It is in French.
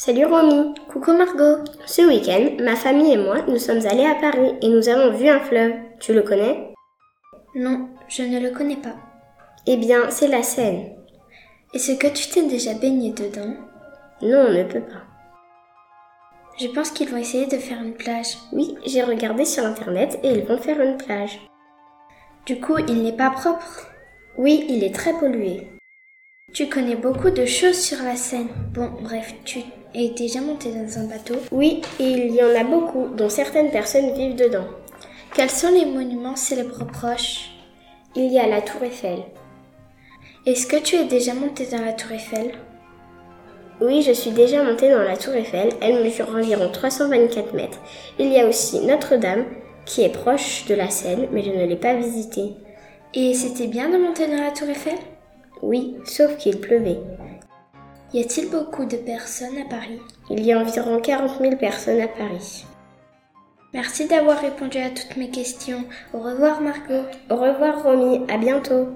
Salut Romy. Coucou Margot. Ce week-end, ma famille et moi, nous sommes allés à Paris et nous avons vu un fleuve. Tu le connais? Non, je ne le connais pas. Eh bien, c'est la Seine. Est-ce que tu t'es déjà baigné dedans? Non, on ne peut pas. Je pense qu'ils vont essayer de faire une plage. Oui, j'ai regardé sur internet et ils vont faire une plage. Du coup, il n'est pas propre? Oui, il est très pollué. Tu connais beaucoup de choses sur la Seine. Bon, bref, tu es déjà monté dans un bateau Oui, et il y en a beaucoup, dont certaines personnes vivent dedans. Quels sont les monuments célèbres proches? Il y a la Tour Eiffel. Est-ce que tu es déjà monté dans la Tour Eiffel? Oui, je suis déjà montée dans la Tour Eiffel. Elle mesure environ 324 mètres. Il y a aussi Notre-Dame, qui est proche de la Seine, mais je ne l'ai pas visitée. Et c'était bien de monter dans la Tour Eiffel? Oui, sauf qu'il pleuvait. Y a-t-il beaucoup de personnes à Paris? Il y a environ 40 000 personnes à Paris. Merci d'avoir répondu à toutes mes questions. Au revoir Margot. Au revoir Romy, à bientôt.